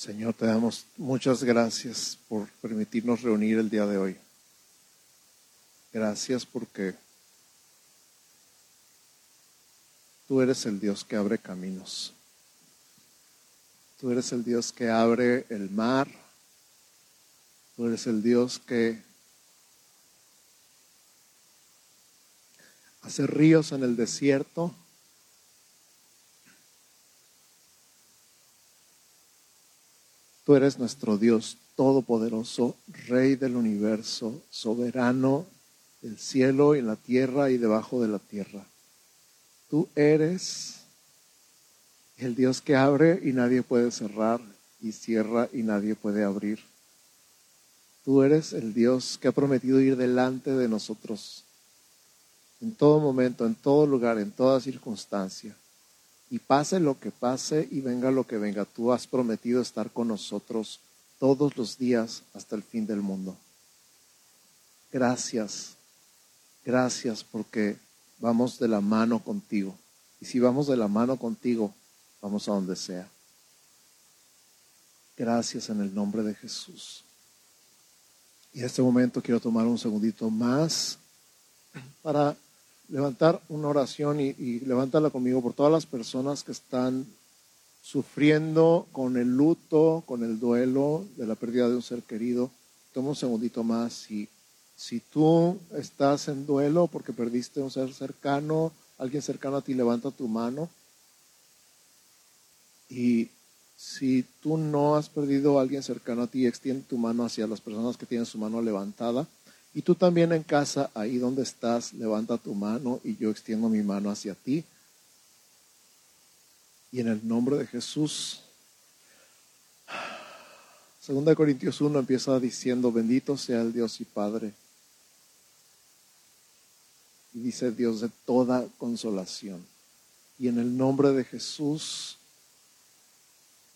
Señor, te damos muchas gracias por permitirnos reunir el día de hoy. Gracias porque tú eres el Dios que abre caminos. Tú eres el Dios que abre el mar. Tú eres el Dios que hace ríos en el desierto. Tú eres nuestro Dios todopoderoso, Rey del universo, soberano del cielo y la tierra y debajo de la tierra. Tú eres el Dios que abre y nadie puede cerrar y cierra y nadie puede abrir. Tú eres el Dios que ha prometido ir delante de nosotros en todo momento, en todo lugar, en toda circunstancia. Y pase lo que pase y venga lo que venga, tú has prometido estar con nosotros todos los días hasta el fin del mundo. Gracias, gracias porque vamos de la mano contigo. Y si vamos de la mano contigo, vamos a donde sea. Gracias en el nombre de Jesús. Y en este momento quiero tomar un segundito más para levantar una oración y, levántala conmigo por todas las personas que están sufriendo con el luto, con el duelo de la pérdida de un ser querido. Toma un segundito más y si tú estás en duelo porque perdiste un ser cercano, alguien cercano a ti, levanta tu mano. Y si tú no has perdido a alguien cercano a ti, extiende tu mano hacia las personas que tienen su mano levantada. Y tú también en casa, ahí donde estás, levanta tu mano y yo extiendo mi mano hacia ti. Y en el nombre de Jesús, Segunda Corintios 1 empieza diciendo, bendito sea el Dios y Padre. Y dice Dios de toda consolación. Y en el nombre de Jesús,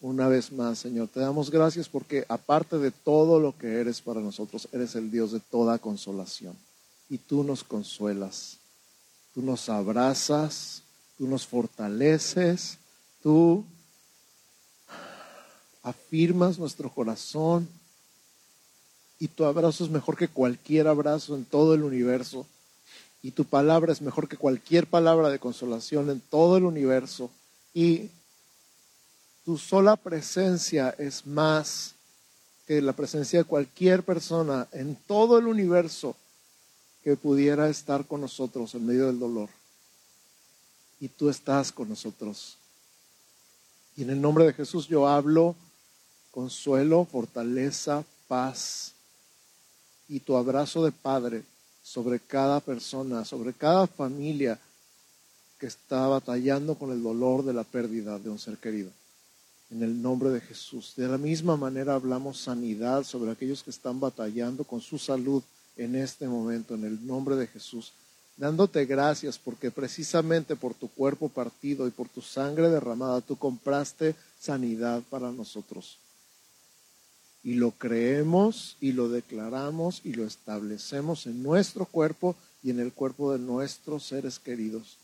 una vez más, Señor. Te damos gracias porque aparte de todo lo que eres para nosotros, eres el Dios de toda consolación. Y tú nos consuelas, tú nos abrazas, tú nos fortaleces, tú afirmas nuestro corazón. Y tu abrazo es mejor que cualquier abrazo en todo el universo. Y tu palabra es mejor que cualquier palabra de consolación en todo el universo. Y tu sola presencia es más que la presencia de cualquier persona en todo el universo que pudiera estar con nosotros en medio del dolor. Y tú estás con nosotros. Y en el nombre de Jesús yo hablo consuelo, fortaleza, paz y tu abrazo de Padre sobre cada persona, sobre cada familia que está batallando con el dolor de la pérdida de un ser querido en el nombre de Jesús. De la misma manera hablamos sanidad sobre aquellos que están batallando con su salud en este momento, en el nombre de Jesús. Dándote gracias porque precisamente por tu cuerpo partido y por tu sangre derramada tú compraste sanidad para nosotros. Y lo creemos y lo declaramos y lo establecemos en nuestro cuerpo y en el cuerpo de nuestros seres queridos.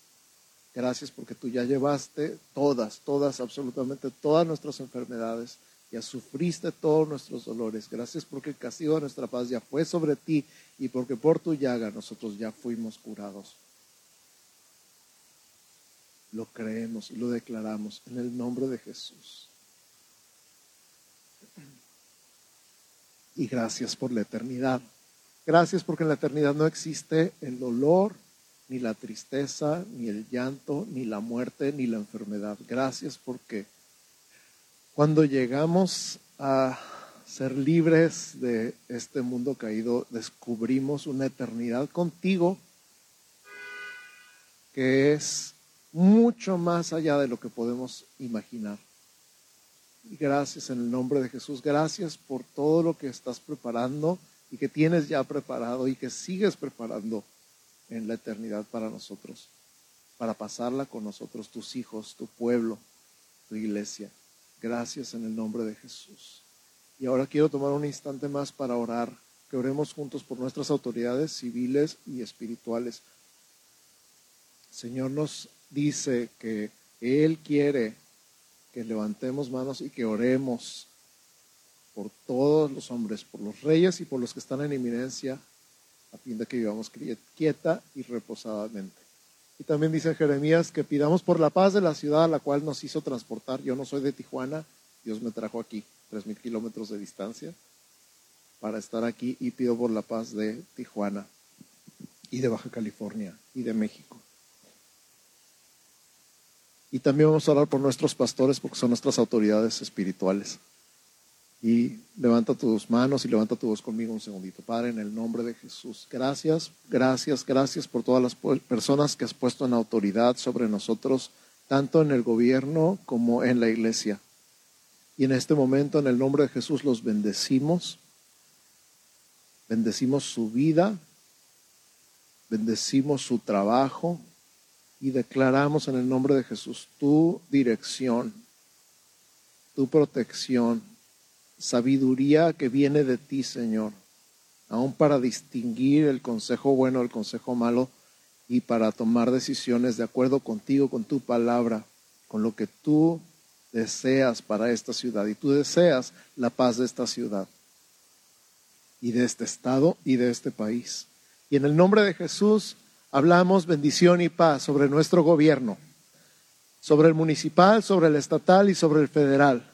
Gracias porque tú ya llevaste todas, todas, absolutamente todas nuestras enfermedades. Ya sufriste todos nuestros dolores. Gracias porque el castigo de nuestra paz ya fue sobre ti y porque por tu llaga nosotros ya fuimos curados. Lo creemos y lo declaramos en el nombre de Jesús. Y gracias por la eternidad. Gracias porque en la eternidad no existe el dolor, ni la tristeza, ni el llanto, ni la muerte, ni la enfermedad. Gracias porque cuando llegamos a ser libres de este mundo caído, descubrimos una eternidad contigo que es mucho más allá de lo que podemos imaginar. Gracias en el nombre de Jesús, gracias por todo lo que estás preparando y que tienes ya preparado y que sigues preparando en la eternidad para nosotros, para pasarla con nosotros, tus hijos, tu pueblo, tu iglesia. Gracias en el nombre de Jesús. Y ahora quiero tomar un instante más para orar, que oremos juntos por nuestras autoridades civiles y espirituales. Señor nos dice que Él quiere que levantemos manos y que oremos por todos los hombres, por los reyes y por los que están en eminencia, a fin de que vivamos quieta y reposadamente. Y también dice Jeremías que pidamos por la paz de la ciudad a la cual nos hizo transportar. Yo no soy de Tijuana, Dios me trajo aquí, tres mil kilómetros de distancia, para estar aquí y pido por la paz de Tijuana y de Baja California y de México. Y también vamos a orar por nuestros pastores porque son nuestras autoridades espirituales. Y levanta tus manos y levanta tu voz conmigo un segundito. Padre, en el nombre de Jesús. Gracias, gracias, gracias por todas las personas que has puesto en autoridad sobre nosotros, tanto en el gobierno como en la iglesia. Y en este momento, en el nombre de Jesús, los bendecimos. Bendecimos su vida, bendecimos su trabajo, y declaramos en el nombre de Jesús tu dirección, tu protección, sabiduría que viene de ti, Señor, aún para distinguir el consejo bueno del consejo malo y para tomar decisiones de acuerdo contigo, con tu palabra, con lo que tú deseas para esta ciudad. Y tú deseas la paz de esta ciudad y de este estado y de este país. Y en el nombre de Jesús hablamos bendición y paz sobre nuestro gobierno, sobre el municipal, sobre el estatal y sobre el federal,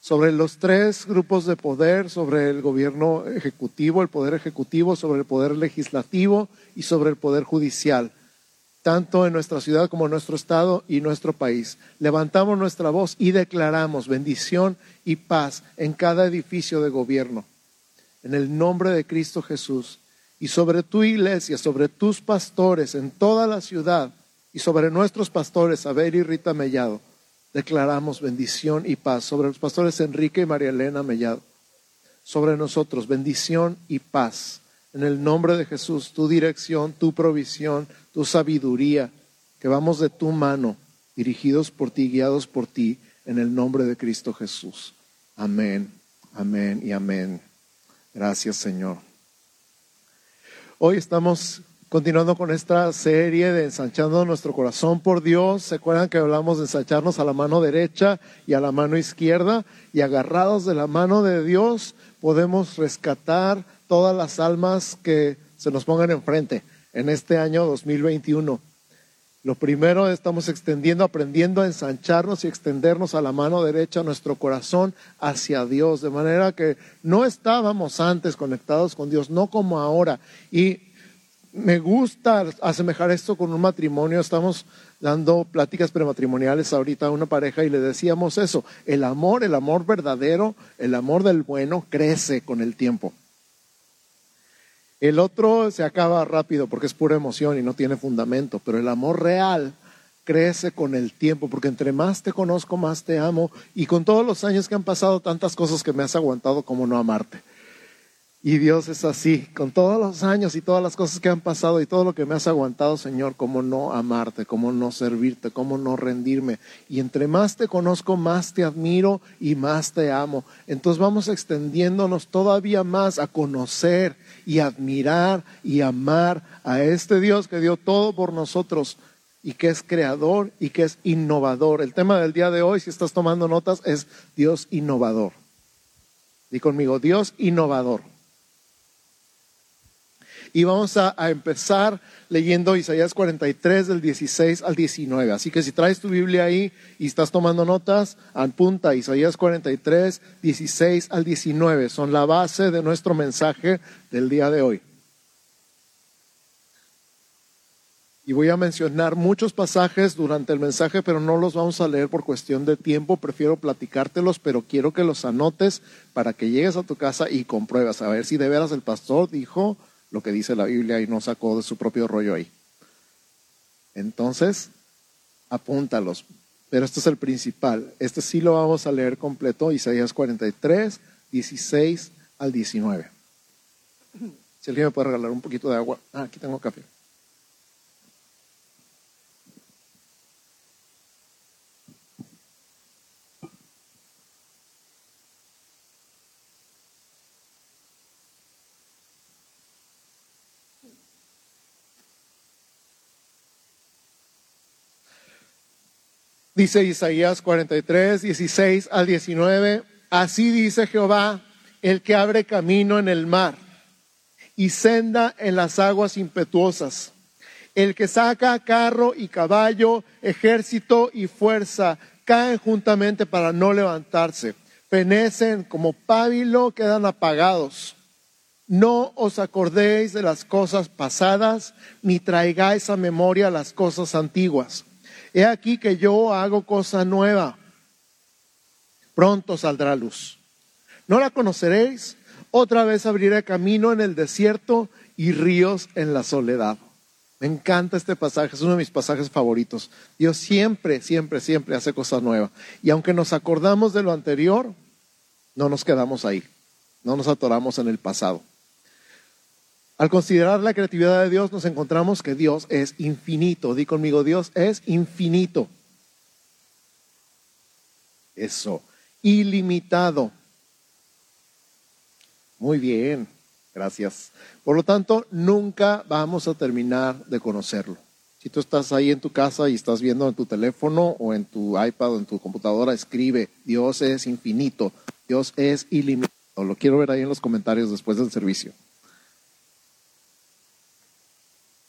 sobre los tres grupos de poder, sobre el gobierno ejecutivo, el poder ejecutivo, sobre el poder legislativo y sobre el poder judicial, tanto en nuestra ciudad como en nuestro estado y nuestro país. Levantamos nuestra voz y declaramos bendición y paz en cada edificio de gobierno. En el nombre de Cristo Jesús y sobre tu iglesia, sobre tus pastores en toda la ciudad y sobre nuestros pastores, Abel y Rita Mellado, declaramos bendición y paz. Sobre los pastores Enrique y María Elena Mellado, sobre nosotros bendición y paz. En el nombre de Jesús, tu dirección, tu provisión, tu sabiduría, que vamos de tu mano, dirigidos por ti, guiados por ti, en el nombre de Cristo Jesús. Amén, amén y amén. Gracias, Señor. Hoy estamos continuando con esta serie de ensanchando nuestro corazón por Dios. ¿Se acuerdan que hablamos de ensancharnos a la mano derecha y a la mano izquierda? Y agarrados de la mano de Dios podemos rescatar todas las almas que se nos pongan enfrente en este año 2021. Lo primero, estamos extendiendo, aprendiendo a ensancharnos y extendernos a la mano derecha nuestro corazón hacia Dios, de manera que no estábamos antes conectados con Dios, no como ahora. Y me gusta asemejar esto con un matrimonio. Estamos dando pláticas prematrimoniales ahorita a una pareja y le decíamos eso. El amor, el amor verdadero, el amor del bueno crece con el tiempo. El otro se acaba rápido porque es pura emoción y no tiene fundamento, pero el amor real crece con el tiempo, porque entre más te conozco, más te amo, y con todos los años que han pasado, tantas cosas que me has aguantado como no amarte. Y Dios es así, con todos los años y todas las cosas que han pasado y todo lo que me has aguantado, Señor, cómo no amarte, cómo no servirte, cómo no rendirme. Y entre más te conozco, más te admiro y más te amo. Entonces vamos extendiéndonos todavía más a conocer y admirar y amar a este Dios que dio todo por nosotros y que es creador y que es innovador. El tema del día de hoy, si estás tomando notas, es Dios innovador. Di conmigo, Dios innovador. Y vamos a, empezar leyendo Isaías 43 del 16 al 19. Así que si traes tu Biblia ahí y estás tomando notas, apunta Isaías 43, 16 al 19. Son la base de nuestro mensaje del día de hoy. Y voy a mencionar muchos pasajes durante el mensaje, pero no los vamos a leer por cuestión de tiempo. Prefiero platicártelos, pero quiero que los anotes para que llegues a tu casa y compruebas a ver si de veras el pastor dijo lo que dice la Biblia y no sacó de su propio rollo ahí. Entonces, apúntalos. Pero este es el principal. Este sí lo vamos a leer completo, Isaías 43, 16 al 19. Si alguien me puede regalar un poquito de agua. Ah, aquí tengo café. Dice Isaías 43, 16 al 19, así dice Jehová, el que abre camino en el mar y senda en las aguas impetuosas, el que saca carro y caballo, ejército y fuerza, caen juntamente para no levantarse, fenecen como pábilo, quedan apagados. No os acordéis de las cosas pasadas, ni traigáis a memoria las cosas antiguas. He aquí que yo hago cosa nueva. Pronto saldrá luz. ¿No la conoceréis? Otra vez abriré camino en el desierto y ríos en la soledad. Me encanta este pasaje, es uno de mis pasajes favoritos. Dios siempre, siempre, siempre hace cosas nuevas. Y aunque nos acordamos de lo anterior, no nos quedamos ahí, no nos atoramos en el pasado. Al considerar la creatividad de Dios, nos encontramos que Dios es infinito. Di conmigo, Dios es infinito. Eso, ilimitado. Muy bien, gracias. Por lo tanto, nunca vamos a terminar de conocerlo. Si tú estás ahí en tu casa y estás viendo en tu teléfono o en tu iPad o en tu computadora, escribe, Dios es infinito, Dios es ilimitado. Lo quiero ver ahí en los comentarios después del servicio.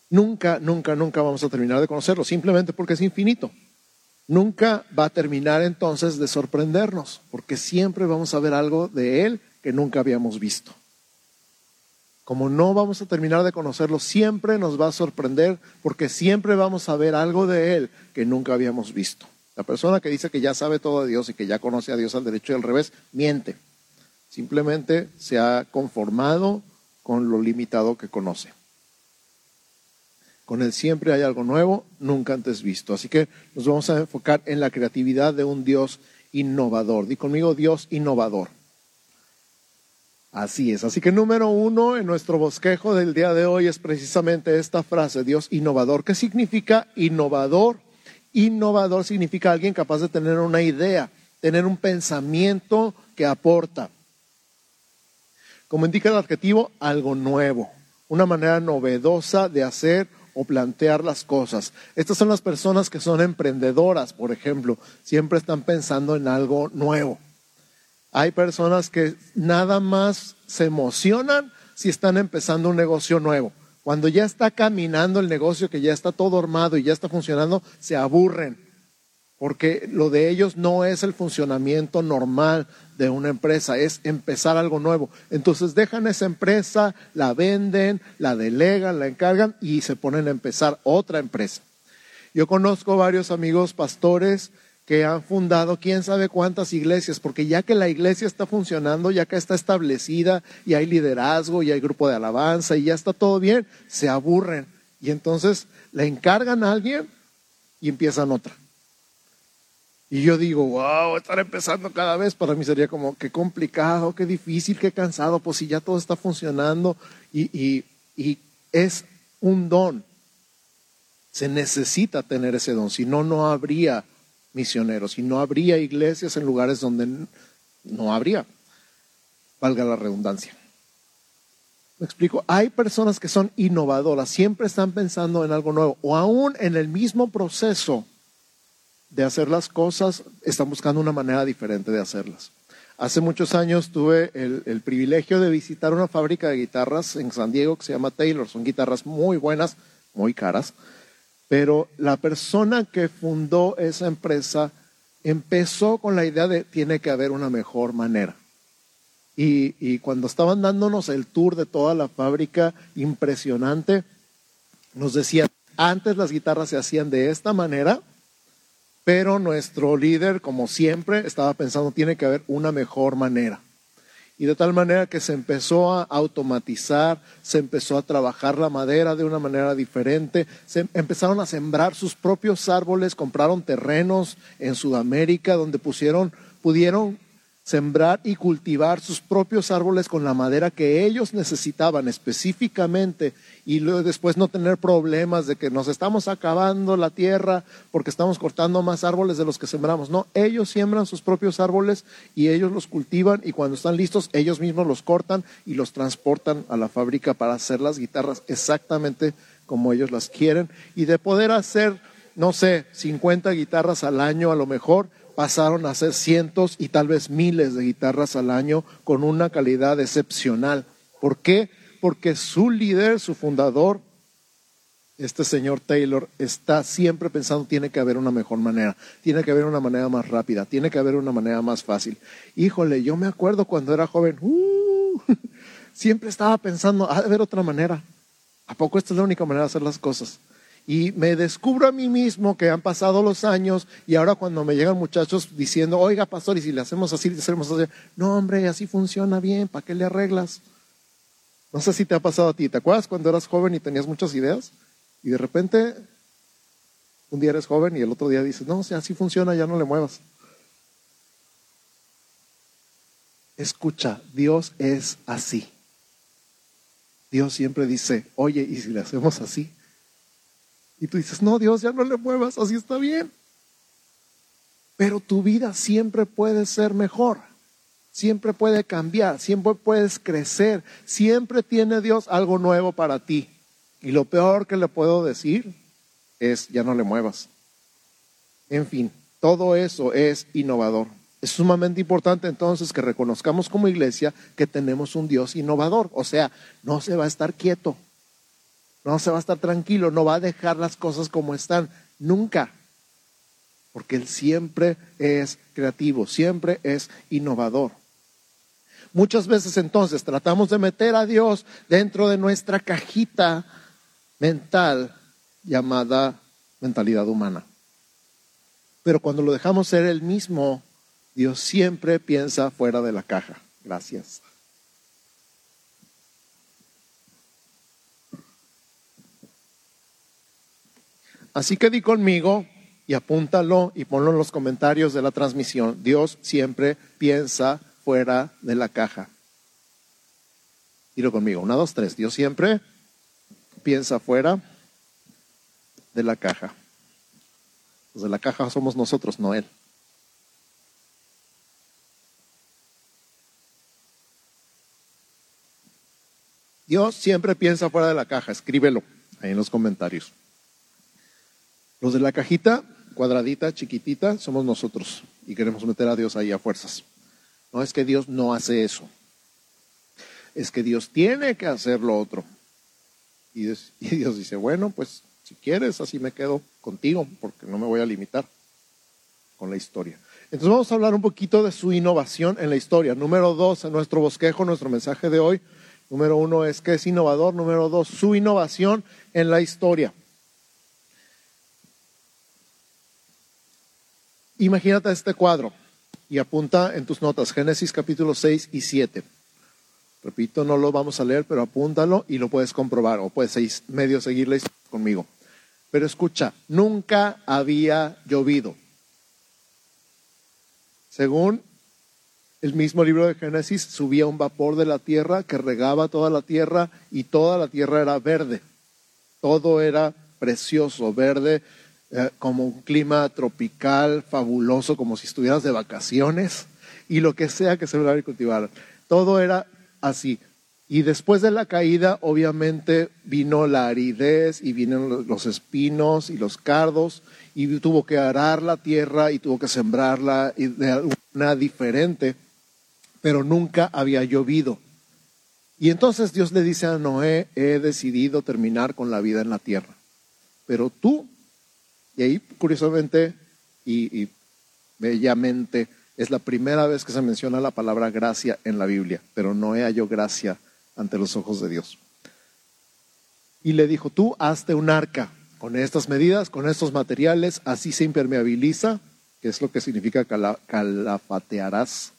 Nunca, nunca, nunca vamos a terminar de conocerlo, simplemente porque es infinito. Nunca va a terminar entonces de sorprendernos, porque siempre vamos a ver algo de Él que nunca habíamos visto. Como no vamos a terminar de conocerlo, siempre nos va a sorprender, porque siempre vamos a ver algo de Él que nunca habíamos visto. La persona que dice que ya sabe todo de Dios y que ya conoce a Dios al derecho y al revés, miente. Simplemente se ha conformado con lo limitado que conoce. Con Él siempre hay algo nuevo, nunca antes visto. Así que nos vamos a enfocar en la creatividad de un Dios innovador. Di conmigo, Dios innovador. Así es. Así que número uno en nuestro bosquejo del día de hoy es precisamente esta frase, Dios innovador. ¿Qué significa innovador? Innovador significa alguien capaz de tener una idea, tener un pensamiento que aporta. Como indica el adjetivo, algo nuevo, una manera novedosa de hacer o plantear las cosas. Estas son las personas que son emprendedoras, por ejemplo, siempre están pensando en algo nuevo. Hay personas que nada más se emocionan si están empezando un negocio nuevo. Cuando ya está caminando el negocio, que ya está todo armado y ya está funcionando, se aburren porque lo de ellos no es el funcionamiento normal de una empresa, es empezar algo nuevo. Entonces dejan esa empresa, la venden, la delegan, la encargan y se ponen a empezar otra empresa. Yo conozco varios amigos pastores que han fundado quién sabe cuántas iglesias, porque ya que la iglesia está funcionando, ya que está establecida y hay liderazgo y hay grupo de alabanza y ya está todo bien, se aburren y entonces le encargan a alguien y empiezan otra. Y yo digo, wow, estar empezando cada vez para mí sería como qué complicado, qué difícil, qué cansado, pues si ya todo está funcionando y, y es un don. Se necesita tener ese don, si no, no habría misioneros, si no habría iglesias en lugares donde no habría, valga la redundancia. Me explico, hay personas que son innovadoras, siempre están pensando en algo nuevo, o aún en el mismo proceso de hacer las cosas, están buscando una manera diferente de hacerlas. Hace muchos años tuve el, privilegio de visitar una fábrica de guitarras en San Diego que se llama Taylor. Son guitarras muy buenas, muy caras, pero la persona que fundó esa empresa empezó con la idea de tiene que haber una mejor manera. Y, y cuando estaban dándonos el tour de toda la fábrica, impresionante, nos decían, antes las guitarras se hacían de esta manera, pero nuestro líder, como siempre, estaba pensando, tiene que haber una mejor manera. Y de tal manera que se empezó a automatizar, se empezó a trabajar la madera de una manera diferente, se empezaron a sembrar sus propios árboles, compraron terrenos en Sudamérica donde pusieron, pudieron sembrar y cultivar sus propios árboles con la madera que ellos necesitaban específicamente y luego después no tener problemas de que nos estamos acabando la tierra porque estamos cortando más árboles de los que sembramos. No, ellos siembran sus propios árboles y ellos los cultivan y cuando están listos ellos mismos los cortan y los transportan a la fábrica para hacer las guitarras exactamente como ellos las quieren y de poder hacer, no sé, 50 guitarras al año a lo mejor, pasaron a hacer cientos y tal vez miles de guitarras al año con una calidad excepcional. ¿Por qué? Porque su líder, su fundador, este señor Taylor, está siempre pensando, tiene que haber una mejor manera, tiene que haber una manera más rápida, tiene que haber una manera más fácil. Híjole, yo me acuerdo cuando era joven, uh, siempre estaba pensando, a haber otra manera. ¿A poco esta es la única manera de hacer las cosas? Y me descubro a mí mismo que han pasado los años y ahora cuando me llegan muchachos diciendo, oiga pastor, y si le hacemos así, le hacemos así, no hombre, así funciona bien, ¿para qué le arreglas? No sé si te ha pasado a ti, ¿te acuerdas cuando eras joven y tenías muchas ideas? Y de repente, un día eres joven y el otro día dices, no, si así funciona, ya no le muevas. Escucha, Dios es así. Dios siempre dice, oye, ¿y si le hacemos así? Y tú dices, no, Dios, ya no le muevas, así está bien. Pero tu vida siempre puede ser mejor, siempre puede cambiar, siempre puedes crecer, siempre tiene Dios algo nuevo para ti. Y lo peor que le puedo decir es, ya no le muevas. En fin, todo eso es innovador. Es sumamente importante entonces que reconozcamos como iglesia que tenemos un Dios innovador. O sea, no se va a estar quieto, no se va a estar tranquilo, no va a dejar las cosas como están, nunca. Porque Él siempre es creativo, siempre es innovador. Muchas veces entonces tratamos de meter a Dios dentro de nuestra cajita mental llamada mentalidad humana. Pero cuando lo dejamos ser el mismo, Dios siempre piensa fuera de la caja. Gracias. Así que di conmigo y apúntalo y ponlo en los comentarios de la transmisión. Dios siempre piensa fuera de la caja. Dilo conmigo. Una, dos, tres. Dios siempre piensa fuera de la caja. Los de la caja somos nosotros, no Él. Dios siempre piensa fuera de la caja. Escríbelo ahí en los comentarios. Los de la cajita cuadradita, chiquitita, somos nosotros y queremos meter a Dios ahí a fuerzas. No es que Dios no hace eso. Es que Dios tiene que hacer lo otro. Y Dios dice, bueno, pues si quieres, así me quedo contigo, porque no me voy a limitar con la historia. Entonces vamos a hablar un poquito de su innovación en la historia. Número dos, en nuestro bosquejo, nuestro mensaje de hoy. Número uno es que es innovador. Número dos, su innovación en la historia. Imagínate este cuadro y apunta en tus notas Génesis capítulo 6 y 7. Repito, no lo vamos a leer, pero apúntalo y lo puedes comprobar o puedes medio seguirle conmigo. Pero escucha, nunca había llovido. Según el mismo libro de Génesis, subía un vapor de la tierra que regaba toda la tierra y toda la tierra era verde. Todo era precioso, verde, eh, como un clima tropical fabuloso, como si estuvieras de vacaciones y lo que sea que se y cultivar. Todo era así. Y después de la caída, obviamente, vino la aridez y vinieron los espinos y los cardos y tuvo que arar la tierra y tuvo que sembrarla de una diferente, pero nunca había llovido. Y entonces Dios le dice a Noé, he decidido terminar con la vida en la tierra, pero tú y ahí, curiosamente y, bellamente, es la primera vez que se menciona la palabra gracia en la Biblia, pero no hallado gracia ante los ojos de Dios. Y le dijo, tú hazte un arca con estas medidas, con estos materiales, así se impermeabiliza, que es lo que significa calafatearás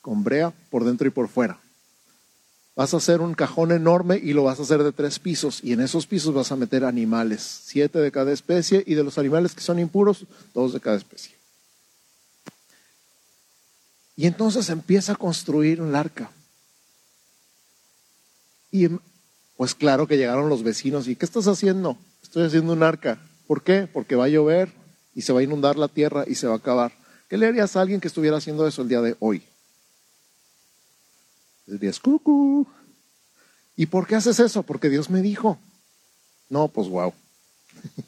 con brea por dentro y por fuera. Vas a hacer un cajón enorme y lo vas a hacer de tres pisos y en esos pisos vas a meter animales, siete de cada especie y de los animales que son impuros, dos de cada especie. Y entonces empieza a construir un arca. Y pues claro que llegaron los vecinos y ¿qué estás haciendo? Estoy haciendo un arca. ¿Por qué? Porque va a llover y se va a inundar la tierra y se va a acabar. ¿Qué le harías a alguien que estuviera haciendo eso el día de hoy? El día cucú. ¿Y por qué haces eso? Porque Dios me dijo. No, pues wow.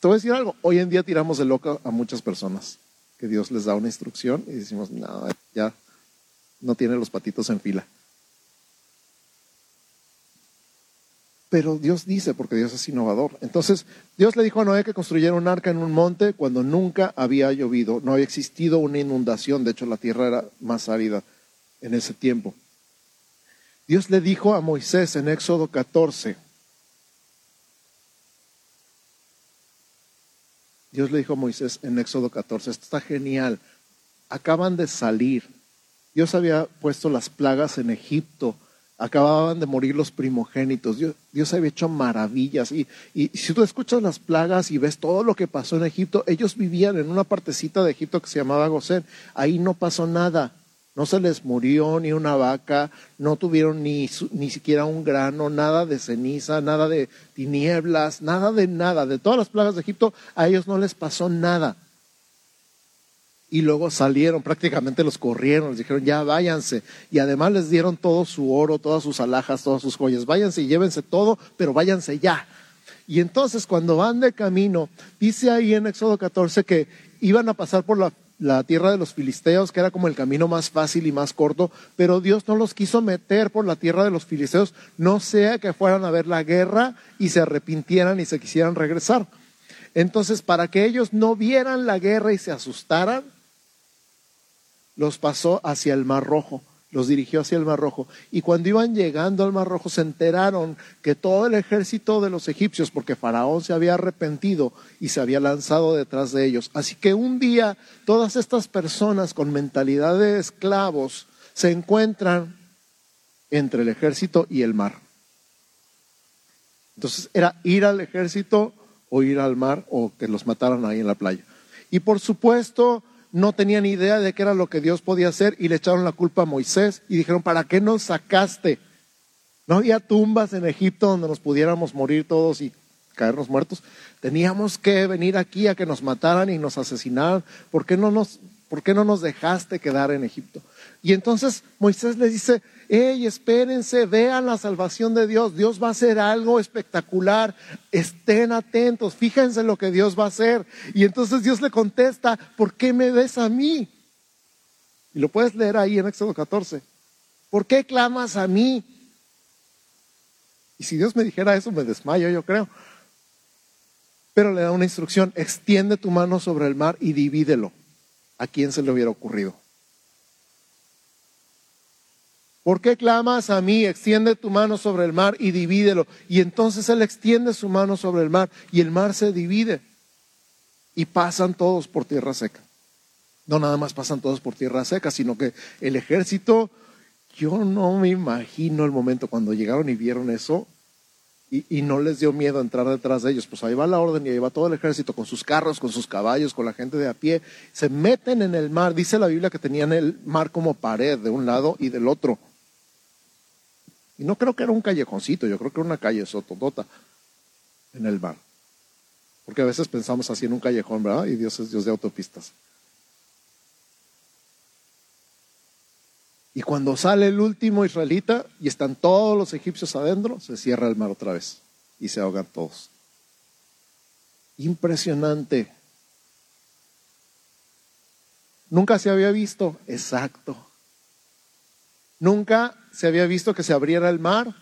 te voy a decir algo, hoy en día tiramos de loco a muchas personas, que Dios les da una instrucción y decimos, no, ya no tiene los patitos en fila. Pero Dios dice, porque Dios es innovador. Entonces, Dios le dijo a Noé que construyera un arca en un monte cuando nunca había llovido, no había existido una inundación, de hecho la tierra era más árida en ese tiempo. Dios le dijo a Moisés en Éxodo 14, Dios le dijo a Moisés en Éxodo 14, esto está genial, acaban de salir, Dios había puesto las plagas en Egipto, acababan de morir los primogénitos, Dios, había hecho maravillas. Y, y, si tú escuchas las plagas y ves todo lo que pasó en Egipto, ellos vivían en una partecita de Egipto que se llamaba Gosén, ahí no pasó nada. No se les murió ni una vaca, no tuvieron ni, ni siquiera un grano, nada de ceniza, nada de tinieblas, nada de nada. De todas las plagas de Egipto, a ellos no les pasó nada y luego salieron, prácticamente los corrieron, les dijeron, ya váyanse. Y además les dieron todo su oro, todas sus alhajas, todas sus joyas, váyanse y llévense todo, pero váyanse ya. Y entonces cuando van de camino, dice ahí en Éxodo 14 que iban a pasar por la, la tierra de los filisteos, que era como el camino más fácil y más corto, pero Dios no los quiso meter por la tierra de los filisteos, no sea que fueran a ver la guerra y se arrepintieran y se quisieran regresar. Entonces, para que ellos no vieran la guerra y se asustaran, los pasó hacia el Mar Rojo, los dirigió hacia el Mar Rojo. Y cuando iban llegando al Mar Rojo se enteraron que todo el ejército de los egipcios, porque Faraón se había arrepentido y se había lanzado detrás de ellos. Así que un día todas estas personas con mentalidad de esclavos se encuentran entre el ejército y el mar. Entonces era ir al ejército o ir al mar o que los mataran ahí en la playa. Y por supuesto, no tenían idea de qué era lo que Dios podía hacer y le echaron la culpa a Moisés y dijeron, ¿para qué nos sacaste? No había tumbas en Egipto donde nos pudiéramos morir todos y caernos muertos. Teníamos que venir aquí a que nos mataran y nos asesinaran. ¿Por qué no nos, por qué no nos dejaste quedar en Egipto? Y entonces Moisés les dice, hey, espérense, vean la salvación de Dios, Dios va a hacer algo espectacular, estén atentos, fíjense lo que Dios va a hacer. Y entonces Dios le contesta, ¿por qué me ves a mí? Y lo puedes leer ahí en Éxodo 14. ¿Por qué clamas a mí? Y si Dios me dijera eso, me desmayo, yo creo. Pero le da una instrucción, extiende tu mano sobre el mar y divídelo. ¿A quién se le hubiera ocurrido? ¿Por qué clamas a mí? Extiende tu mano sobre el mar y divídelo. Y entonces él extiende su mano sobre el mar y el mar se divide. Y pasan todos por tierra seca. No nada más pasan todos por tierra seca, sino que el ejército, yo no me imagino el momento cuando llegaron y vieron eso y, y, no les dio miedo entrar detrás de ellos. Pues ahí va la orden y ahí va todo el ejército con sus carros, con sus caballos, con la gente de a pie. Se meten en el mar. Dice la Biblia que tenían el mar como pared de un lado y del otro. Y no creo que era un callejoncito, yo creo que era una calle sotodota en el mar. Porque a veces pensamos así en un callejón, ¿verdad? Y Dios es Dios de autopistas. Y cuando sale el último israelita y están todos los egipcios adentro, se cierra el mar otra vez y se ahogan todos. Impresionante. Nunca se había visto, exacto. Nunca se había visto que se abriera el mar,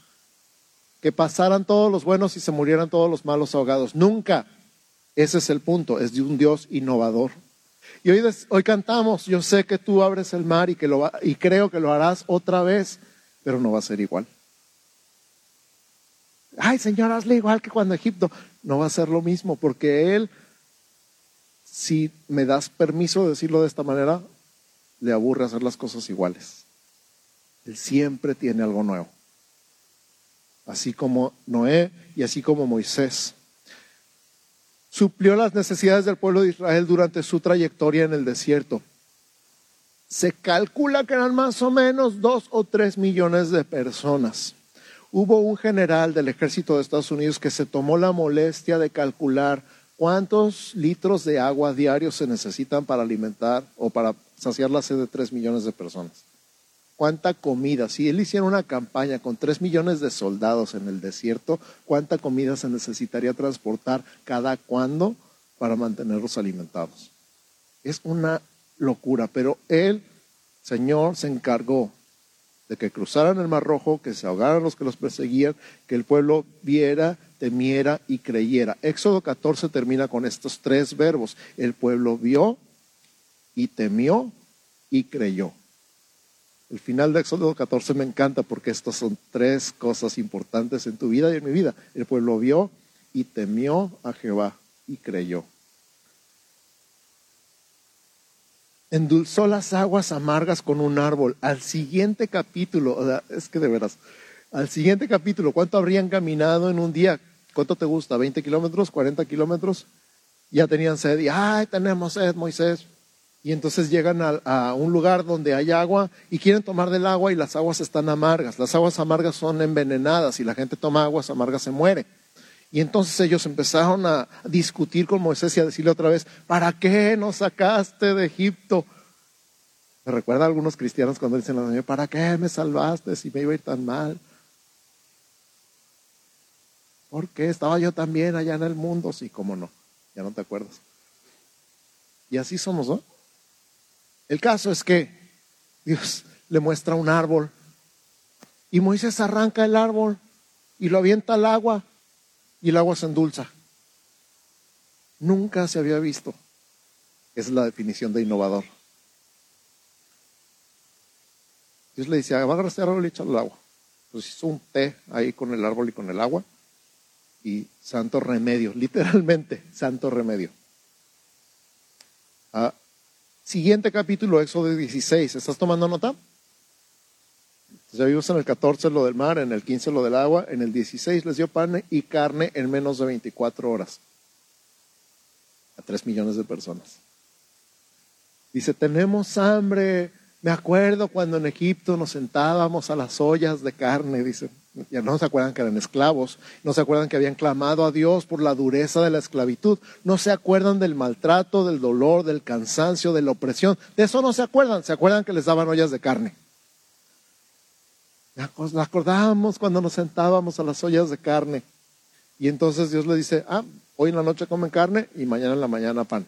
que pasaran todos los buenos y se murieran todos los malos ahogados. Nunca. Ese es el punto, es de un Dios innovador. Y hoy, hoy cantamos, yo sé que tú abres el mar y, que lo, y creo que lo harás otra vez, pero no va a ser igual. Ay, Señor, hazle igual que cuando Egipto. No va a ser lo mismo, porque Él, si me das permiso de decirlo de esta manera, le aburre hacer las cosas iguales. Él siempre tiene algo nuevo. Así como Noé y así como Moisés. Suplió las necesidades del pueblo de Israel durante su trayectoria en el desierto. Se calcula que eran más o menos dos o tres millones de personas. Hubo un general del ejército de Estados Unidos que se tomó la molestia de calcular cuántos litros de agua diarios se necesitan para alimentar o para saciar la sed de tres millones de personas cuánta comida, si él hiciera una campaña con tres millones de soldados en el desierto, cuánta comida se necesitaría transportar cada cuándo para mantenerlos alimentados. Es una locura, pero el Señor se encargó de que cruzaran el Mar Rojo, que se ahogaran los que los perseguían, que el pueblo viera, temiera y creyera. Éxodo 14 termina con estos tres verbos. El pueblo vio y temió y creyó. El final de Éxodo 14 me encanta porque estas son tres cosas importantes en tu vida y en mi vida. El pueblo vio y temió a Jehová y creyó. Endulzó las aguas amargas con un árbol. Al siguiente capítulo, es que de veras, al siguiente capítulo, ¿cuánto habrían caminado en un día? ¿Cuánto te gusta? ¿20 kilómetros? ¿40 kilómetros? Ya tenían sed y, ay, tenemos sed, Moisés. Y entonces llegan a, un lugar donde hay agua y quieren tomar del agua y las aguas están amargas. Las aguas amargas son envenenadas y la gente toma aguas amargas se muere. Y entonces ellos empezaron a discutir con Moisés y a decirle otra vez, ¿para qué nos sacaste de Egipto? Me recuerda a algunos cristianos cuando dicen ¿para qué me salvaste si me iba a ir tan mal? Porque estaba yo también allá en el mundo, sí, cómo no, ya no te acuerdas. Y así somos, ¿no? El caso es que Dios le muestra un árbol y Moisés arranca el árbol y lo avienta al agua y el agua se endulza. Nunca se había visto. Esa es la definición de innovador. Dios le dice, agarra este árbol y échale el agua. Pues hizo un té ahí con el árbol y con el agua. Y santo remedio, literalmente, santo remedio. Ah, Siguiente capítulo, Éxodo 16. ¿Estás tomando nota? Ya vimos en el 14 lo del mar, en el 15 lo del agua, en el 16 les dio pan y carne en menos de 24 horas a 3 millones de personas. Dice, tenemos hambre. Me acuerdo cuando en Egipto nos sentábamos a las ollas de carne, dice ya no se acuerdan que eran esclavos, no se acuerdan que habían clamado a Dios por la dureza de la esclavitud, no se acuerdan del maltrato, del dolor, del cansancio, de la opresión, de eso no se acuerdan, se acuerdan que les daban ollas de carne. Nos acordábamos cuando nos sentábamos a las ollas de carne. Y entonces Dios le dice, ah, hoy en la noche comen carne y mañana en la mañana pan.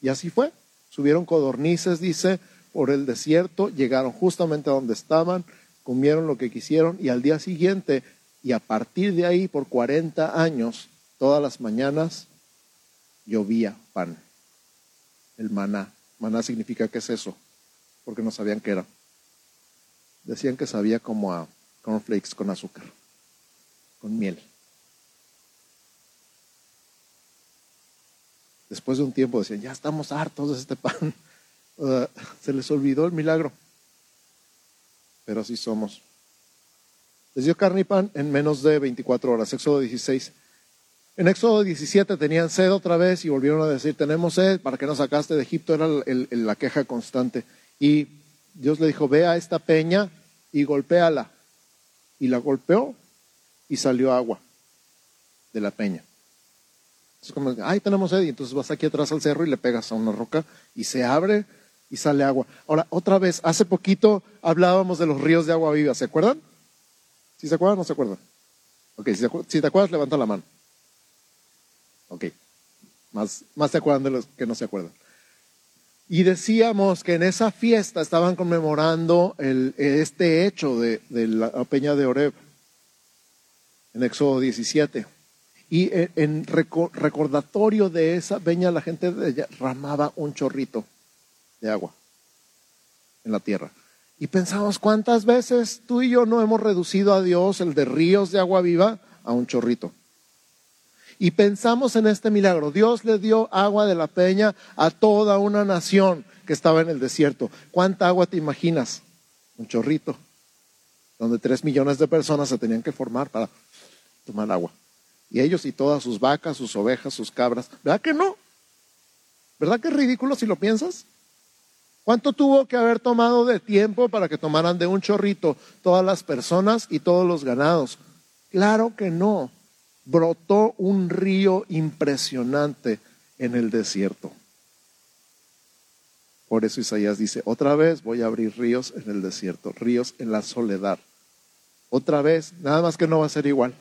Y así fue. Subieron codornices, dice, por el desierto, llegaron justamente a donde estaban, comieron lo que quisieron y al día siguiente y a partir de ahí por 40 años, todas las mañanas llovía pan, el maná. Maná significa qué es eso, porque no sabían qué era. Decían que sabía como a cornflakes con azúcar, con miel. Después de un tiempo decían, ya estamos hartos de este pan. se les olvidó el milagro pero así somos. Les dio carne y pan en menos de 24 horas, Éxodo 16. En Éxodo 17 tenían sed otra vez y volvieron a decir, tenemos sed, ¿para qué nos sacaste de Egipto? Era la queja constante. Y Dios le dijo, ve a esta peña y golpéala. Y la golpeó y salió agua de la peña. Es como, ay, tenemos sed. Y entonces vas aquí atrás al cerro y le pegas a una roca y se abre y sale agua. Ahora, otra vez, hace poquito hablábamos de los ríos de agua viva, ¿se acuerdan? ¿Sí se acuerdan o no se acuerdan? Ok, si, te acuerdas, levanta la mano. Ok, más, más se acuerdan de los que no se acuerdan. Y decíamos que en esa fiesta estaban conmemorando este hecho de, la peña de Oreb, en Éxodo 17. Y en, recordatorio de esa peña la gente derramaba un chorrito de agua en la tierra. Y pensamos, ¿cuántas veces tú y yo no hemos reducido a Dios el de ríos de agua viva a un chorrito? Y pensamos en este milagro. Dios le dio agua de la peña a toda una nación que estaba en el desierto. ¿Cuánta agua te imaginas? Un chorrito, donde tres millones de personas se tenían que formar para tomar agua. Y ellos y todas sus vacas, sus ovejas, sus cabras. ¿Verdad que no? ¿Verdad que es ridículo si lo piensas? ¿Cuánto tuvo que haber tomado de tiempo para que tomaran de un chorrito todas las personas y todos los ganados? Claro que no. Brotó un río impresionante en el desierto. Por eso Isaías dice, otra vez voy a abrir ríos en el desierto, ríos en la soledad. Otra vez, nada más que no va a ser igual.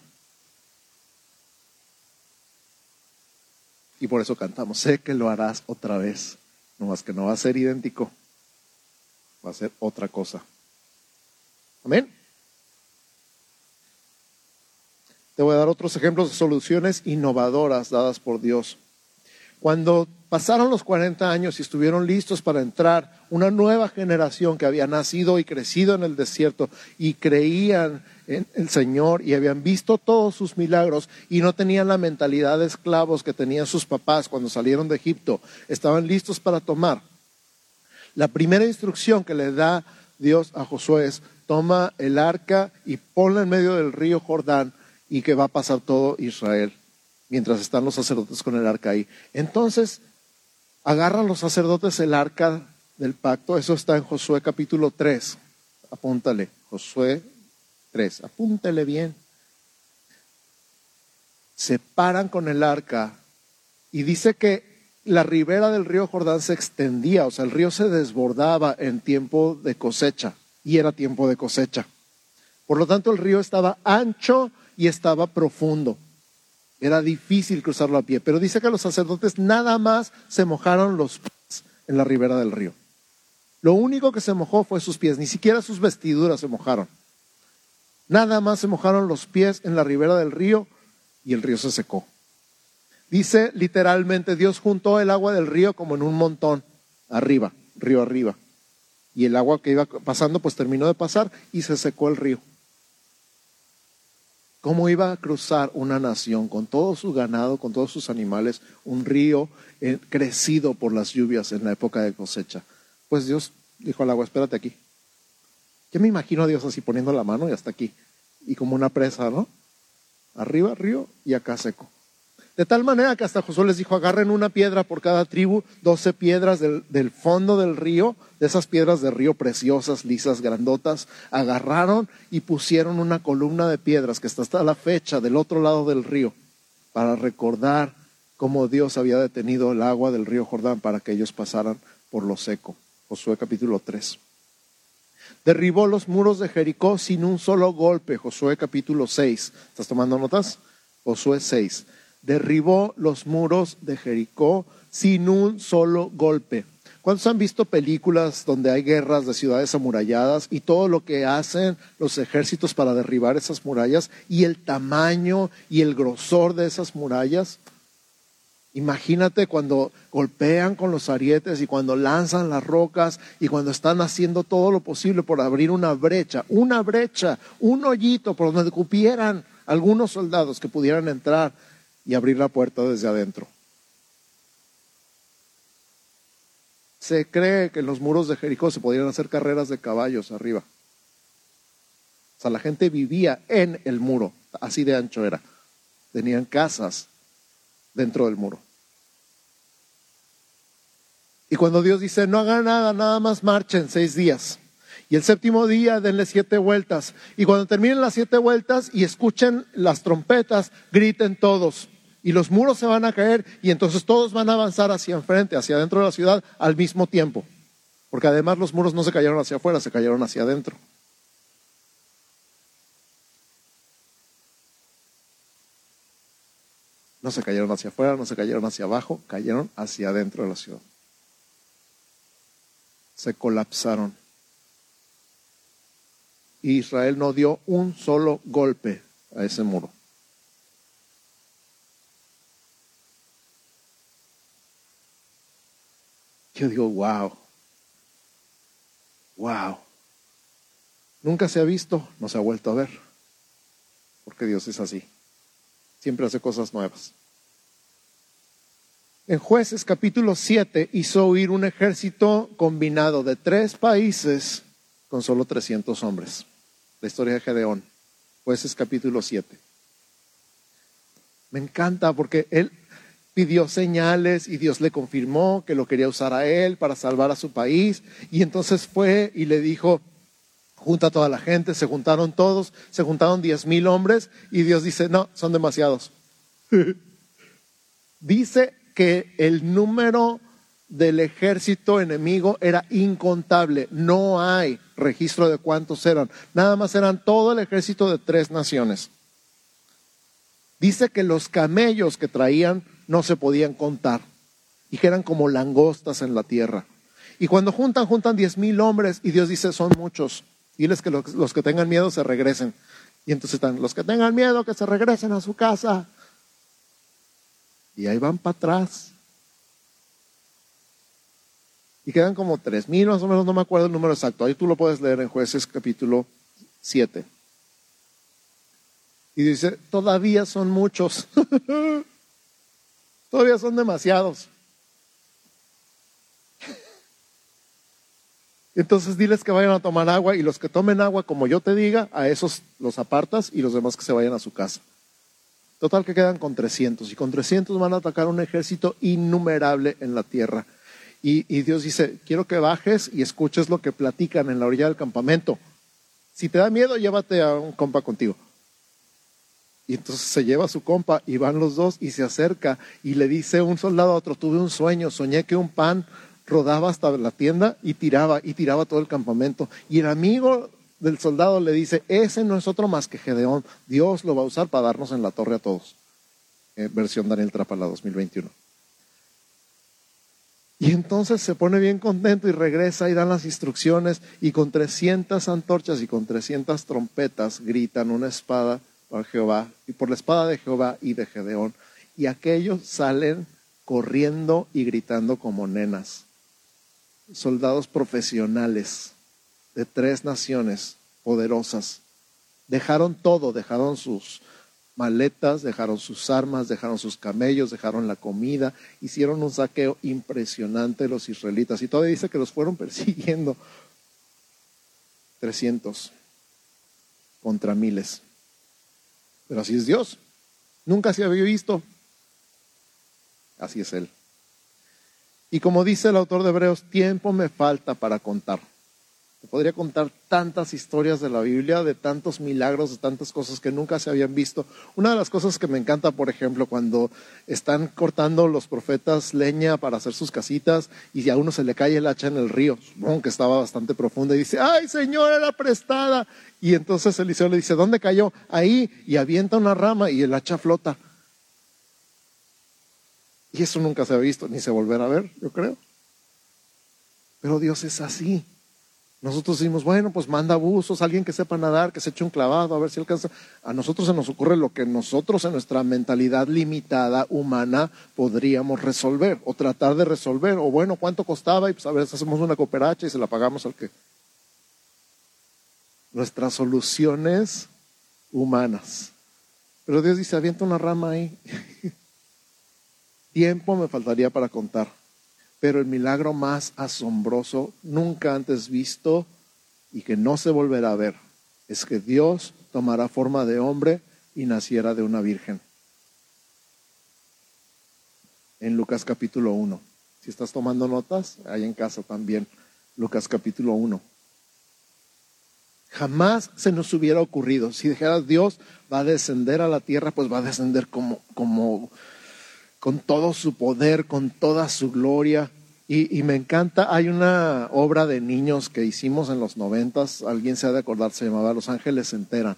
Y por eso cantamos, sé que lo harás otra vez, no más que no va a ser idéntico, va a ser otra cosa. Amén. Te voy a dar otros ejemplos de soluciones innovadoras dadas por Dios. Cuando pasaron los 40 años y estuvieron listos para entrar una nueva generación que había nacido y crecido en el desierto y creían en el Señor y habían visto todos sus milagros y no tenían la mentalidad de esclavos que tenían sus papás cuando salieron de Egipto, estaban listos para tomar. La primera instrucción que le da Dios a Josué es, toma el arca y ponla en medio del río Jordán y que va a pasar todo Israel mientras están los sacerdotes con el arca ahí. Entonces, agarran los sacerdotes el arca del pacto, eso está en Josué capítulo 3, apúntale, Josué 3, apúntale bien. Se paran con el arca y dice que la ribera del río Jordán se extendía, o sea, el río se desbordaba en tiempo de cosecha y era tiempo de cosecha. Por lo tanto, el río estaba ancho y estaba profundo. Era difícil cruzarlo a pie, pero dice que los sacerdotes nada más se mojaron los pies en la ribera del río. Lo único que se mojó fue sus pies, ni siquiera sus vestiduras se mojaron. Nada más se mojaron los pies en la ribera del río y el río se secó. Dice literalmente, Dios juntó el agua del río como en un montón, arriba, río arriba. Y el agua que iba pasando pues terminó de pasar y se secó el río. ¿Cómo iba a cruzar una nación con todo su ganado, con todos sus animales, un río eh, crecido por las lluvias en la época de cosecha? Pues Dios dijo al agua, espérate aquí. Yo me imagino a Dios así poniendo la mano y hasta aquí. Y como una presa, ¿no? Arriba río y acá seco. De tal manera que hasta Josué les dijo, agarren una piedra por cada tribu, doce piedras del, del, fondo del río, de esas piedras de río preciosas, lisas, grandotas, agarraron y pusieron una columna de piedras que está hasta la fecha del otro lado del río, para recordar cómo Dios había detenido el agua del río Jordán para que ellos pasaran por lo seco. Josué capítulo 3. Derribó los muros de Jericó sin un solo golpe. Josué capítulo 6. ¿Estás tomando notas? Josué 6 derribó los muros de Jericó sin un solo golpe. ¿Cuántos han visto películas donde hay guerras de ciudades amuralladas y todo lo que hacen los ejércitos para derribar esas murallas y el tamaño y el grosor de esas murallas? Imagínate cuando golpean con los arietes y cuando lanzan las rocas y cuando están haciendo todo lo posible por abrir una brecha, una brecha, un hoyito por donde cupieran algunos soldados que pudieran entrar y abrir la puerta desde adentro. Se cree que en los muros de Jericó se podían hacer carreras de caballos arriba. O sea, la gente vivía en el muro, así de ancho era. Tenían casas dentro del muro. Y cuando Dios dice, no hagan nada, nada más marchen seis días. Y el séptimo día denle siete vueltas. Y cuando terminen las siete vueltas y escuchen las trompetas, griten todos. Y los muros se van a caer y entonces todos van a avanzar hacia enfrente, hacia adentro de la ciudad al mismo tiempo. Porque además los muros no se cayeron hacia afuera, se cayeron hacia adentro. No se cayeron hacia afuera, no se cayeron hacia abajo, cayeron hacia adentro de la ciudad. Se colapsaron. Israel no dio un solo golpe a ese muro. Yo digo, wow, wow. Nunca se ha visto, no se ha vuelto a ver, porque Dios es así. Siempre hace cosas nuevas. En jueces capítulo 7 hizo huir un ejército combinado de tres países con solo 300 hombres. La historia de Gedeón. Jueces capítulo 7. Me encanta porque él pidió señales y Dios le confirmó que lo quería usar a él para salvar a su país. Y entonces fue y le dijo, junta a toda la gente, se juntaron todos, se juntaron diez mil hombres y Dios dice, no, son demasiados. dice que el número del ejército enemigo era incontable, no hay registro de cuántos eran, nada más eran todo el ejército de tres naciones. Dice que los camellos que traían no se podían contar y que eran como langostas en la tierra. Y cuando juntan, juntan diez mil hombres y Dios dice, son muchos. Diles que los, que tengan miedo se regresen. Y entonces están, los que tengan miedo que se regresen a su casa. Y ahí van para atrás. Y quedan como tres mil más o menos, no me acuerdo el número exacto. Ahí tú lo puedes leer en jueces capítulo 7. Y dice, todavía son muchos. todavía son demasiados. Entonces diles que vayan a tomar agua y los que tomen agua, como yo te diga, a esos los apartas y los demás que se vayan a su casa. Total que quedan con 300 y con 300 van a atacar un ejército innumerable en la tierra. Y, y, Dios dice, quiero que bajes y escuches lo que platican en la orilla del campamento. Si te da miedo, llévate a un compa contigo. Y entonces se lleva a su compa y van los dos y se acerca y le dice un soldado a otro, tuve un sueño, soñé que un pan rodaba hasta la tienda y tiraba, y tiraba todo el campamento. Y el amigo del soldado le dice, ese no es otro más que Gedeón, Dios lo va a usar para darnos en la torre a todos. Eh, versión Daniel Trapala 2021. Y entonces se pone bien contento y regresa y dan las instrucciones y con 300 antorchas y con 300 trompetas gritan una espada para Jehová y por la espada de Jehová y de Gedeón. Y aquellos salen corriendo y gritando como nenas soldados profesionales de tres naciones poderosas. Dejaron todo, dejaron sus maletas, dejaron sus armas, dejaron sus camellos, dejaron la comida, hicieron un saqueo impresionante los israelitas. Y todavía dice que los fueron persiguiendo 300 contra miles. Pero así es Dios. Nunca se había visto. Así es Él. Y como dice el autor de Hebreos, tiempo me falta para contar. Podría contar tantas historias de la Biblia, de tantos milagros, de tantas cosas que nunca se habían visto. Una de las cosas que me encanta, por ejemplo, cuando están cortando los profetas leña para hacer sus casitas y a uno se le cae el hacha en el río, que estaba bastante profunda, y dice, ay Señor, era prestada. Y entonces Eliseo le dice, ¿dónde cayó? Ahí, y avienta una rama y el hacha flota. Y eso nunca se ha visto, ni se volverá a ver, yo creo. Pero Dios es así. Nosotros decimos, bueno, pues manda buzos, alguien que sepa nadar, que se eche un clavado, a ver si alcanza. A nosotros se nos ocurre lo que nosotros en nuestra mentalidad limitada humana podríamos resolver o tratar de resolver. O bueno, ¿cuánto costaba? Y pues a veces hacemos una cooperacha y se la pagamos al que. Nuestras soluciones humanas. Pero Dios dice, avienta una rama ahí. Tiempo me faltaría para contar, pero el milagro más asombroso, nunca antes visto y que no se volverá a ver, es que Dios tomará forma de hombre y naciera de una virgen. En Lucas capítulo 1. Si estás tomando notas, ahí en casa también. Lucas capítulo 1. Jamás se nos hubiera ocurrido. Si dijera Dios va a descender a la tierra, pues va a descender como, como con todo su poder, con toda su gloria. Y, me encanta, hay una obra de niños que hicimos en los noventas, alguien se ha de acordar, se llamaba Los Ángeles se enteran.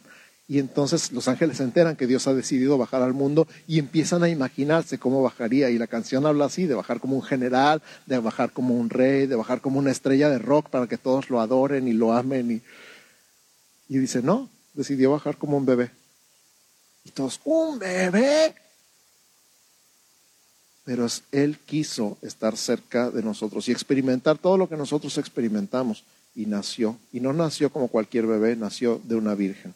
Y entonces los ángeles se enteran que Dios ha decidido bajar al mundo y empiezan a imaginarse cómo bajaría. Y la canción habla así, de bajar como un general, de bajar como un rey, de bajar como una estrella de rock para que todos lo adoren y lo amen. Y, y dice, no, decidió bajar como un bebé. Y todos, ¿un bebé? Pero Él quiso estar cerca de nosotros y experimentar todo lo que nosotros experimentamos. Y nació, y no nació como cualquier bebé, nació de una virgen.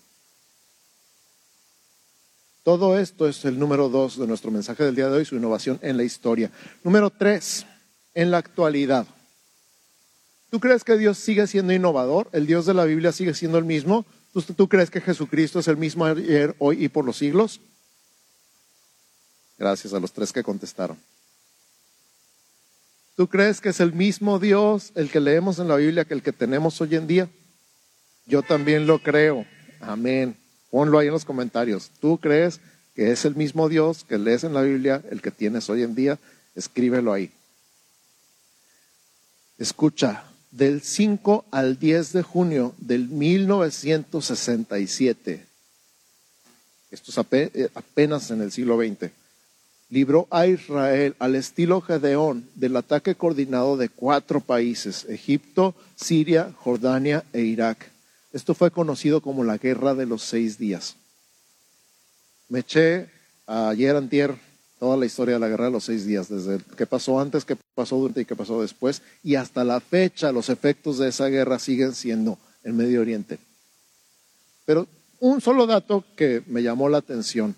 Todo esto es el número dos de nuestro mensaje del día de hoy, su innovación en la historia. Número tres, en la actualidad. ¿Tú crees que Dios sigue siendo innovador? ¿El Dios de la Biblia sigue siendo el mismo? ¿Tú, tú crees que Jesucristo es el mismo ayer, hoy y por los siglos? Gracias a los tres que contestaron. ¿Tú crees que es el mismo Dios el que leemos en la Biblia que el que tenemos hoy en día? Yo también lo creo. Amén. Ponlo ahí en los comentarios. ¿Tú crees que es el mismo Dios que lees en la Biblia el que tienes hoy en día? Escríbelo ahí. Escucha, del 5 al 10 de junio del 1967, esto es eh, apenas en el siglo XX, libró a Israel al estilo Gedeón del ataque coordinado de cuatro países, Egipto, Siria, Jordania e Irak. Esto fue conocido como la Guerra de los Seis Días. Me eché ayer antier toda la historia de la Guerra de los Seis Días, desde qué pasó antes, qué pasó durante y qué pasó después, y hasta la fecha los efectos de esa guerra siguen siendo en Medio Oriente. Pero un solo dato que me llamó la atención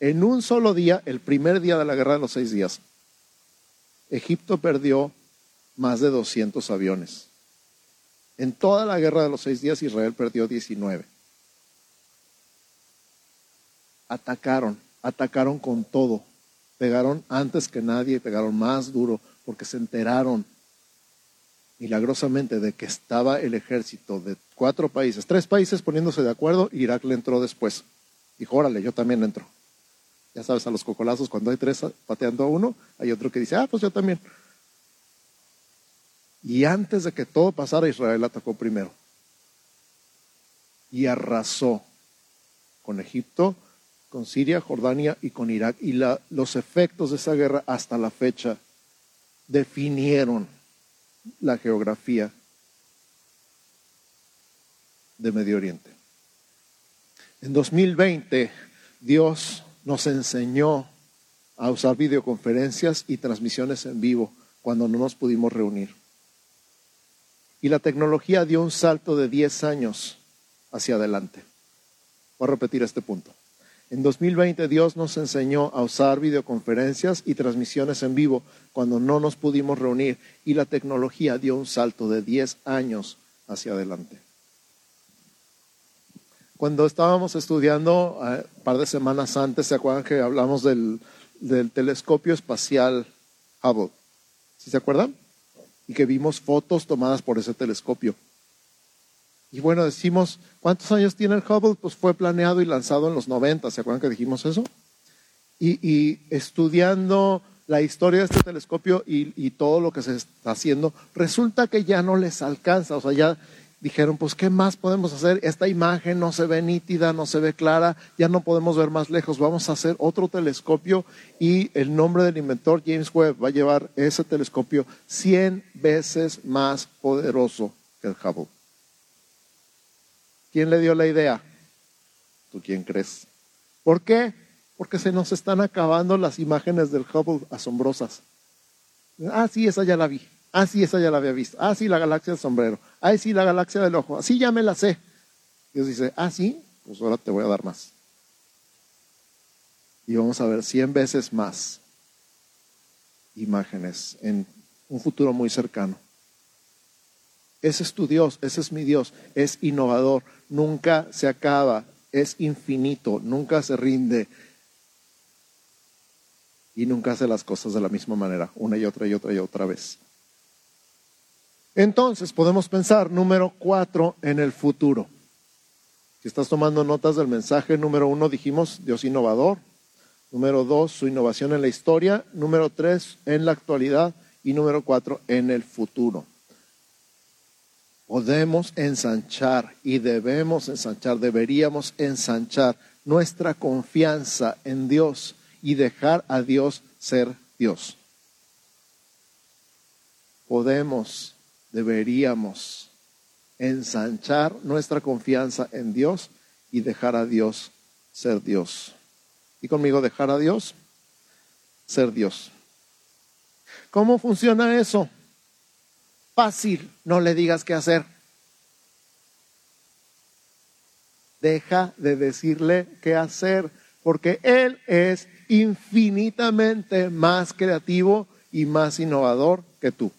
en un solo día, el primer día de la guerra de los seis días, Egipto perdió más de 200 aviones. En toda la guerra de los seis días, Israel perdió 19. Atacaron, atacaron con todo. Pegaron antes que nadie, pegaron más duro, porque se enteraron milagrosamente de que estaba el ejército de cuatro países, tres países poniéndose de acuerdo, Irak le entró después. Dijo, órale, yo también entro. Ya sabes, a los cocolazos, cuando hay tres pateando a uno, hay otro que dice, ah, pues yo también. Y antes de que todo pasara, Israel atacó primero. Y arrasó con Egipto, con Siria, Jordania y con Irak. Y los efectos de esa guerra hasta la fecha definieron la geografía de Medio Oriente. En 2020, Dios nos enseñó a usar videoconferencias y transmisiones en vivo cuando no nos pudimos reunir. Y la tecnología dio un salto de 10 años hacia adelante. Voy a repetir este punto. En 2020 Dios nos enseñó a usar videoconferencias y transmisiones en vivo cuando no nos pudimos reunir y la tecnología dio un salto de 10 años hacia adelante. Cuando estábamos estudiando un eh, par de semanas antes, ¿se acuerdan que hablamos del, telescopio espacial Hubble? ¿Sí se acuerdan? Y que vimos fotos tomadas por ese telescopio. Y bueno, decimos, ¿cuántos años tiene el Hubble? Pues fue planeado y lanzado en los 90, ¿se acuerdan que dijimos eso? Y, estudiando la historia de este telescopio y, y, todo lo que se está haciendo, resulta que ya no les alcanza, o sea, ya dijeron, pues, ¿qué más podemos hacer? Esta imagen no se ve nítida, no se ve clara, ya no podemos ver más lejos, vamos a hacer otro telescopio y el nombre del inventor, James Webb, va a llevar ese telescopio 100 veces más poderoso que el Hubble. ¿Quién le dio la idea? ¿Tú quién crees? ¿Por qué? Porque se nos están acabando las imágenes del Hubble asombrosas. Ah, sí, esa ya la vi. Ah, sí, esa ya la había visto. Ah, sí, la galaxia del sombrero. Ah, sí, la galaxia del ojo. Así ya me la sé. Dios dice, ah, sí, pues ahora te voy a dar más. Y vamos a ver cien veces más imágenes en un futuro muy cercano. Ese es tu Dios, ese es mi Dios, es innovador, nunca se acaba, es infinito, nunca se rinde y nunca hace las cosas de la misma manera, una y otra y otra y otra vez. Entonces podemos pensar, número cuatro, en el futuro. Si estás tomando notas del mensaje, número uno dijimos Dios innovador. Número dos, su innovación en la historia. Número tres, en la actualidad. Y número cuatro, en el futuro. Podemos ensanchar y debemos ensanchar, deberíamos ensanchar nuestra confianza en Dios y dejar a Dios ser Dios. Podemos deberíamos ensanchar nuestra confianza en Dios y dejar a Dios ser Dios. Y conmigo, dejar a Dios ser Dios. ¿Cómo funciona eso? Fácil, no le digas qué hacer. Deja de decirle qué hacer, porque Él es infinitamente más creativo y más innovador que tú.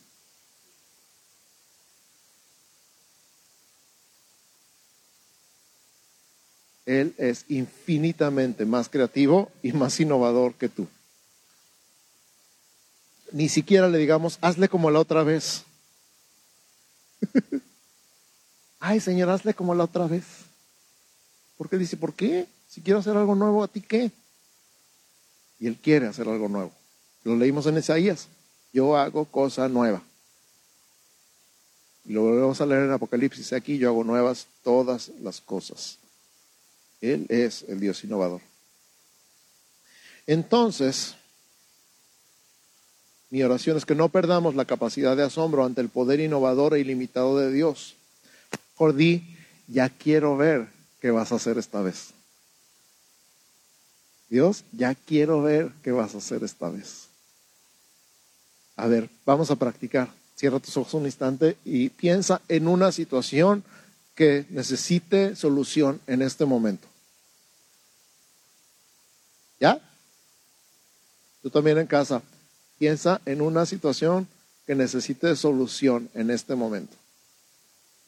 Él es infinitamente más creativo y más innovador que tú. Ni siquiera le digamos, hazle como la otra vez. Ay, Señor, hazle como la otra vez. Porque dice, ¿por qué? Si quiero hacer algo nuevo, ¿a ti qué? Y Él quiere hacer algo nuevo. Lo leímos en Isaías. Yo hago cosa nueva. Y lo volvemos a leer en Apocalipsis. Aquí yo hago nuevas todas las cosas. Él es el Dios innovador. Entonces, Mi oración es que no perdamos la capacidad de asombro ante el poder innovador e ilimitado de Dios. Por di, ya quiero ver qué vas a hacer esta vez. Dios, ya quiero ver qué vas a hacer esta vez. A ver, vamos a practicar. Cierra tus ojos un instante y piensa en una situación que necesite solución en este momento. ¿Ya? Tú también en casa, piensa en una situación que necesite solución en este momento.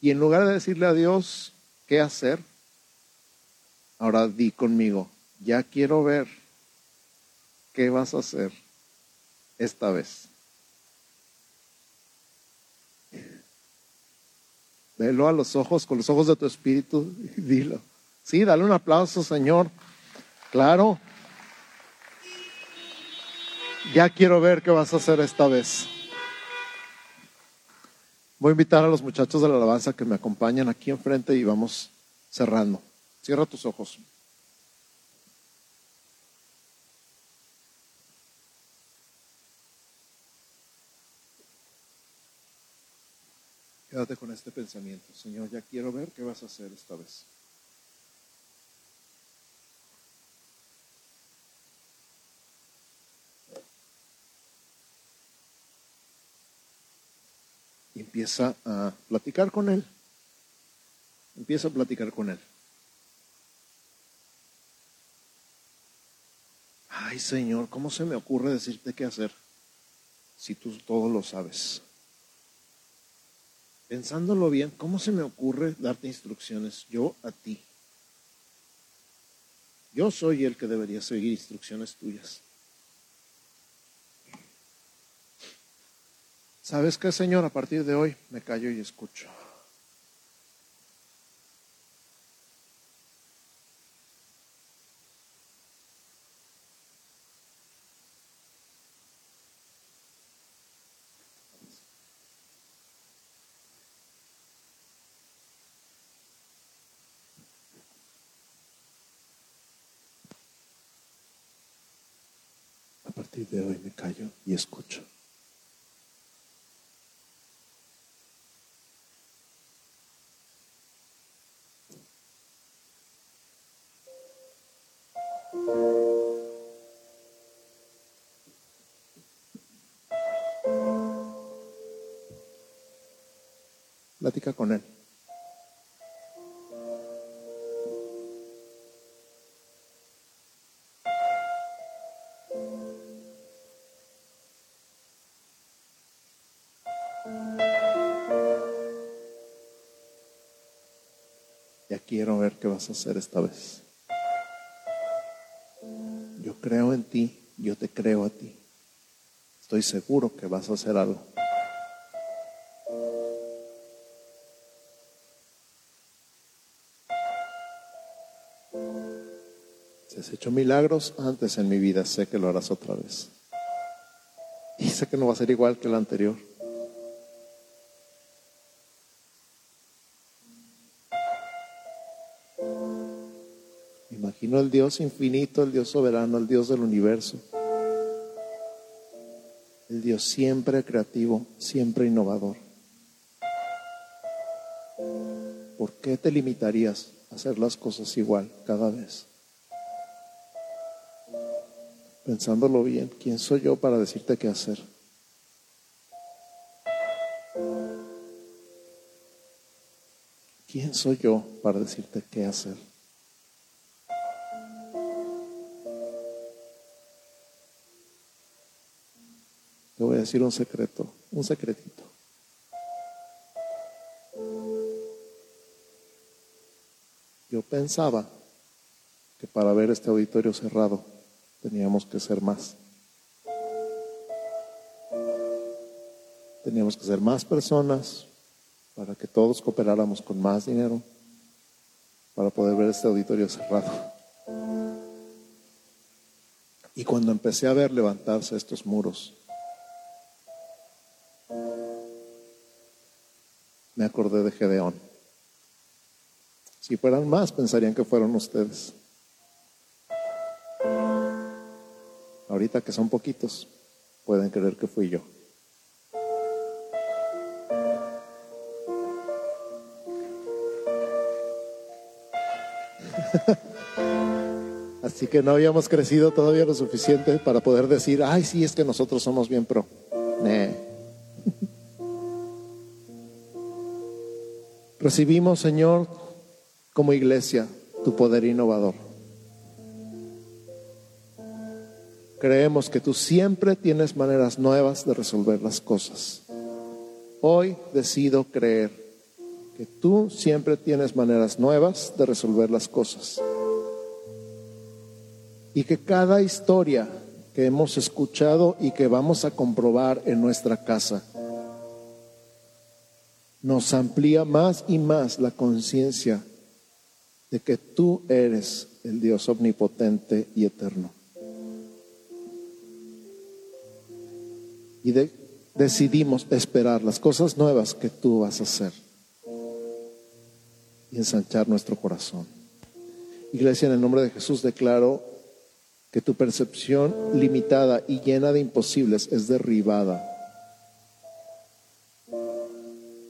Y en lugar de decirle a Dios qué hacer, ahora di conmigo, ya quiero ver qué vas a hacer esta vez. Velo a los ojos, con los ojos de tu espíritu y dilo. Sí, dale un aplauso, Señor. Claro. Ya quiero ver qué vas a hacer esta vez. Voy a invitar a los muchachos de la alabanza que me acompañen aquí enfrente y vamos cerrando. Cierra tus ojos. Quédate con este pensamiento. Señor, ya quiero ver qué vas a hacer esta vez. Y empieza a platicar con Él. Empieza a platicar con Él. Ay, Señor, ¿cómo se me ocurre decirte qué hacer si tú todo lo sabes? Pensándolo bien, ¿cómo se me ocurre darte instrucciones yo a ti? Yo soy el que debería seguir instrucciones tuyas. ¿Sabes qué, Señor? A partir de hoy me callo y escucho. De hoy me callo y escucho. Platica con él. Vas a hacer esta vez. Yo creo en ti, yo te creo a ti. Estoy seguro que vas a hacer algo. Si has hecho milagros antes en mi vida, sé que lo harás otra vez. Y sé que no va a ser igual que el anterior. El Dios infinito, el Dios soberano, el Dios del universo. El Dios siempre creativo, siempre innovador. ¿Por qué te limitarías a hacer las cosas igual cada vez? Pensándolo bien, ¿quién soy yo para decirte qué hacer? ¿Quién soy yo para decirte qué hacer? Decir un secreto, un secretito. Yo pensaba que para ver este auditorio cerrado teníamos que ser más. Teníamos que ser más personas para que todos cooperáramos con más dinero para poder ver este auditorio cerrado. Y cuando empecé a ver levantarse estos muros, me acordé de Gedeón. Si fueran más, pensarían que fueron ustedes. Ahorita que son poquitos, pueden creer que fui yo. Así que no habíamos crecido todavía lo suficiente para poder decir, ay, sí, es que nosotros somos bien pro. Recibimos, Señor, como iglesia, tu poder innovador. Creemos que tú siempre tienes maneras nuevas de resolver las cosas. Hoy decido creer que tú siempre tienes maneras nuevas de resolver las cosas. Y que cada historia que hemos escuchado y que vamos a comprobar en nuestra casa nos amplía más y más la conciencia de que tú eres el Dios omnipotente y eterno. Y decidimos esperar las cosas nuevas que tú vas a hacer y ensanchar nuestro corazón. Iglesia, en el nombre de Jesús declaro que tu percepción limitada y llena de imposibles es derribada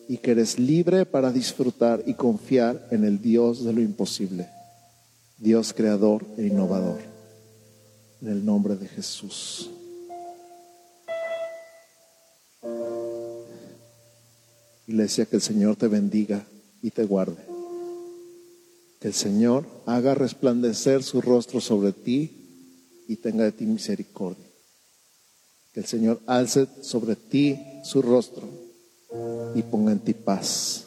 y que eres libre para disfrutar y confiar en el Dios de lo imposible, Dios creador e innovador, en el nombre de Jesús. Iglesia, que el Señor te bendiga y te guarde. Que el Señor haga resplandecer su rostro sobre ti y tenga de ti misericordia. Que el Señor alce sobre ti su rostro y ponga en ti paz.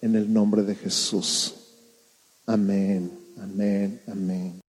En el nombre de Jesús. Amén, amén, amén.